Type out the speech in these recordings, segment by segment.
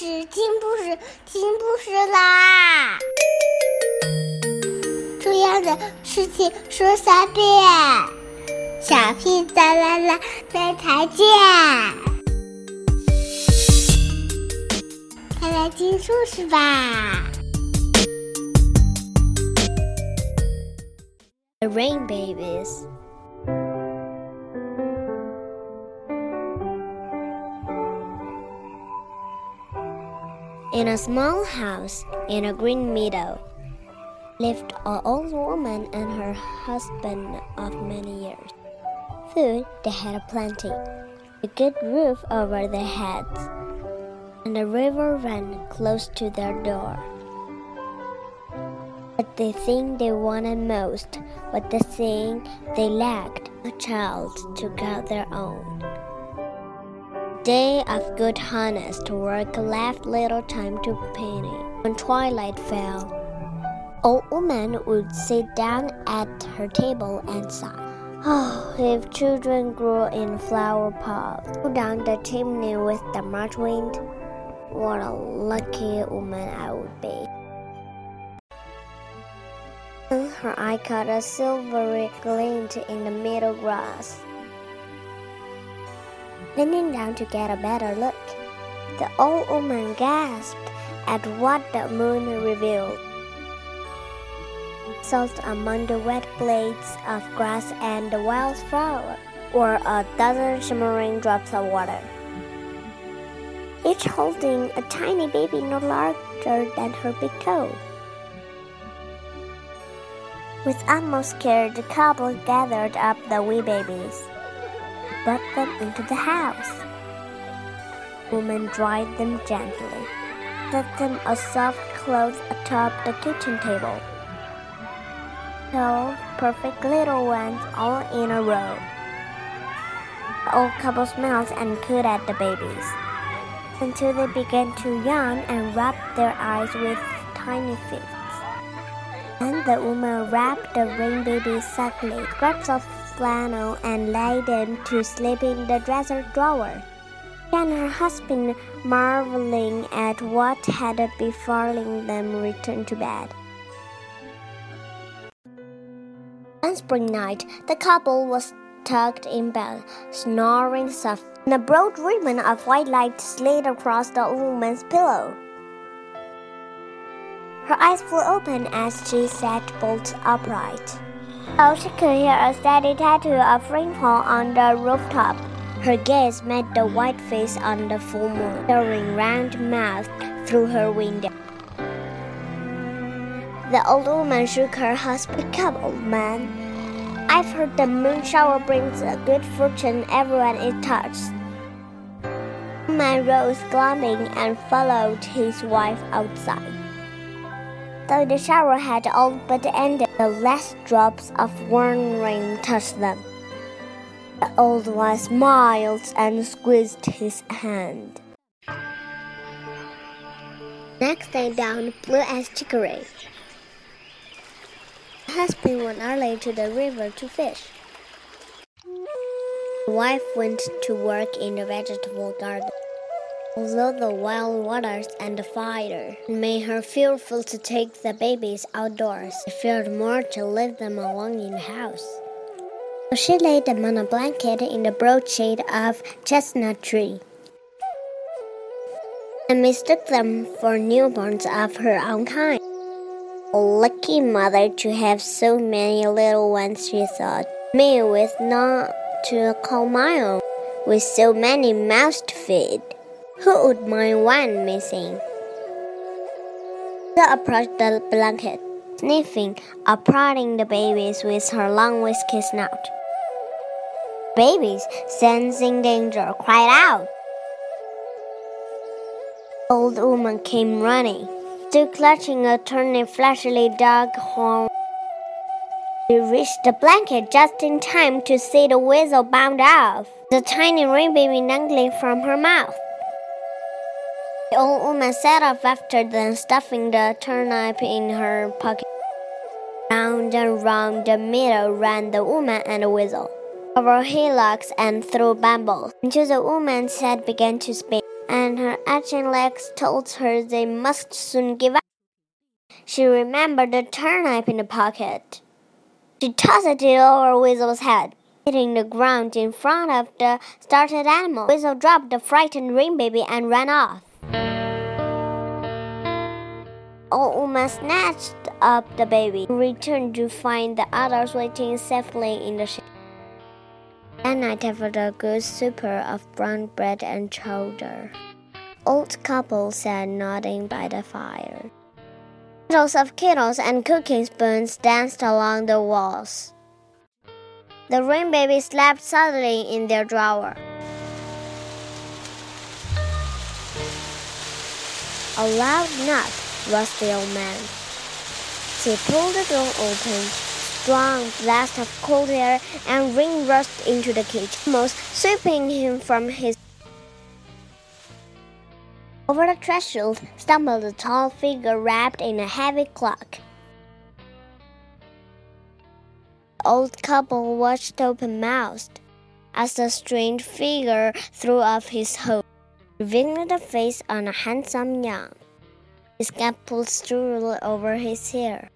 事，听故事，听故事啦！重要的事情说三遍，小屁哒啦啦，明天见！快来听故事吧！The Rain Babies。In a small house in a green meadow lived an old woman and her husband of many years. Food they had plenty, a good roof over their heads, and a river ran close to their door. But the thing they wanted most was the thing they lacked a child to call their own day of good honest work left little time to painting. When twilight fell, old woman would sit down at her table and sigh. Oh, if children grew in flower pots, down the chimney with the March wind, what a lucky woman I would be. Her eye caught a silvery glint in the meadow grass leaning down to get a better look. The old woman gasped at what the moon revealed. Salt among the wet blades of grass and the wild flower were a dozen shimmering drops of water, each holding a tiny baby no larger than her big toe. With utmost care, the couple gathered up the wee babies brought them into the house. Woman dried them gently, set them a soft cloth atop the kitchen table. Twelve perfect little ones all in a row. The old couple smiled and cooed at the babies until they began to yawn and rub their eyes with tiny fists. Then the woman wrapped the rain babies snugly, scraps of flannel and lay them to sleep in the dresser drawer. And her husband, marveling at what had befallen them, returned to bed. One spring night, the couple was tucked in bed, snoring softly, and a broad ribbon of white light slid across the woman's pillow. Her eyes flew open as she sat bolt upright. Oh, she could hear a steady tattoo of rainfall on the rooftop. Her gaze met the white face on the full moon, staring round mouthed through her window. The old woman shook her husband. Come, old man. I've heard the moon shower brings a good fortune everyone it touches. The man rose, gloaming, and followed his wife outside. Though the shower had all but ended, the last drops of warm rain touched them. The old one smiled and squeezed his hand. Next day down blue as chicory. The husband went early to the river to fish. The wife went to work in the vegetable garden. Although the wild waters and the fire made her fearful to take the babies outdoors, she feared more to leave them alone in the house. So she laid them on a blanket in the broad shade of chestnut tree and mistook them for newborns of her own kind. Lucky mother to have so many little ones, she thought. Me with not to call my own, with so many mouths to feed. Who would mind one missing? She approached the blanket, sniffing prodding the babies with her long whisky snout. Babies, sensing danger, cried out. Old woman came running, still clutching a turnip flashily dog horn. She reached the blanket just in time to see the weasel bound off, the tiny rain baby dangling from her mouth. Oh, oh, the old woman set off after them, stuffing the turnip in her pocket. Round and round the meadow ran the woman and the weasel, over hillocks and through brambles, until the woman's head began to spin, and her aching legs told her they must soon give up. She remembered the turnip in the pocket. She tossed it over Weasel's head, hitting the ground in front of the startled animal. Weasel dropped the frightened rain baby and ran off. Old snatched up the baby, returned to find the others waiting safely in the shade. That night, after a good supper of brown bread and chowder, old couple sat nodding by the fire. Bottles of kettles and cooking spoons danced along the walls. The rain baby slept soundly in their drawer. A loud knock roused the old man. He pulled the door open. Strong blast of cold air and rain rushed into the cage, almost sweeping him from his. Over the threshold stumbled a tall figure wrapped in a heavy cloak. The old couple watched open mouthed as the strange figure threw off his hood, revealing the face of a handsome young. His cap pulled stool over his hair.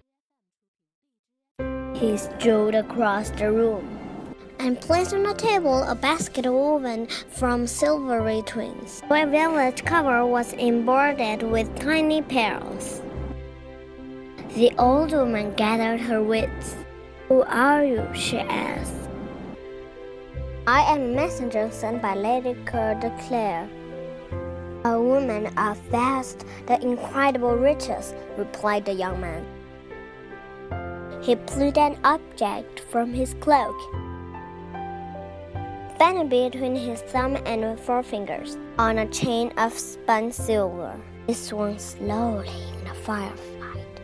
He strode across the room and placed on the table a basket woven from silvery twigs. The velvet cover was embroidered with tiny pearls. The old woman gathered her wits. Who are you? she asked. I am a messenger sent by Lady Coeur de Claire. A woman of vast, the incredible riches, replied the young man. He pulled an object from his cloak Found between his thumb and forefingers on a chain of spun silver. It swung slowly in the firelight.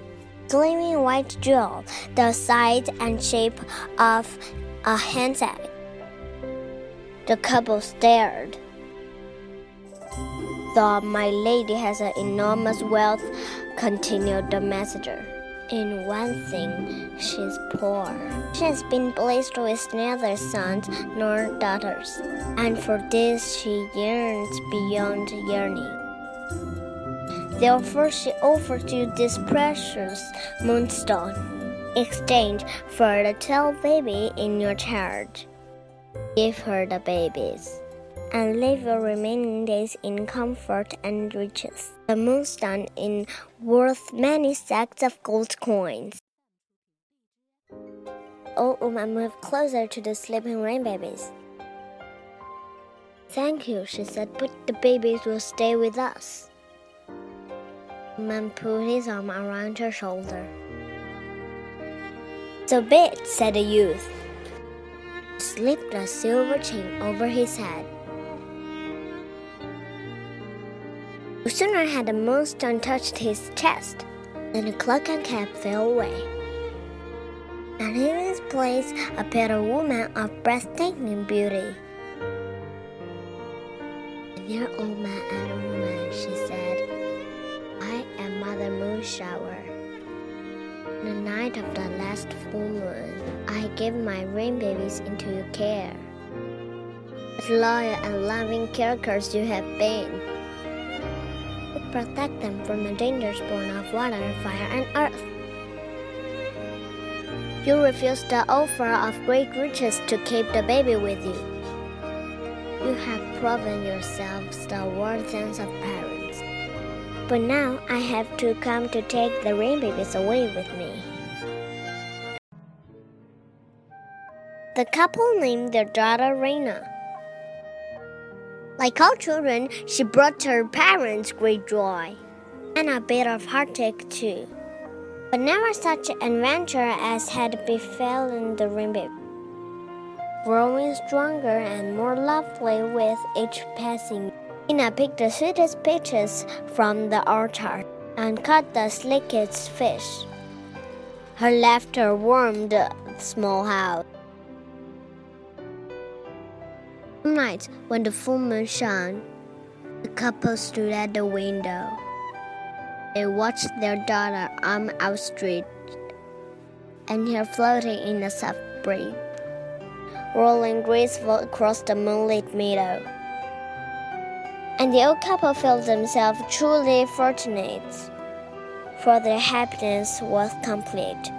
Gleaming white jewel, the size and shape of a handset. The couple stared. Though my lady has an enormous wealth, continued the messenger. In one thing, she's poor. She has been blessed with neither sons nor daughters, and for this she yearns beyond yearning. Therefore, she offers you this precious moonstone, exchange for the twelve baby in your charge. Give her the babies and live your remaining days in comfort and riches. The moonstone is worth many sacks of gold coins. Oh, um, Old woman moved closer to the sleeping rain babies. Thank you, she said, but the babies will stay with us. Man put his arm around her shoulder. So be it, said the youth. Slipped a silver chain over his head. No sooner had the moonstone touched his chest than the cloak and cap fell away. And in his place appeared a woman of breathtaking beauty. Dear old man and woman, she said, I am Mother Moonshower. The night of the last full moon, I gave my rain babies into your care. What loyal and loving characters you have been protect them from the dangers born of water, fire, and earth. You refused the offer of great riches to keep the baby with you. You have proven yourselves the worthiest of parents. But now I have to come to take the rain babies away with me. The couple named their daughter Reina. Like all children, she brought her parents great joy and a bit of heartache too. But never such adventure as had befallen the rainbow. Growing stronger and more lovely with each passing, Ina picked the sweetest peaches from the orchard and caught the slickest fish. Her laughter warmed the small house. One night, when the full moon shone, the couple stood at the window. They watched their daughter, arm outstretched, and hair floating in a soft breeze, rolling graceful across the moonlit meadow. And the old couple felt themselves truly fortunate, for their happiness was complete.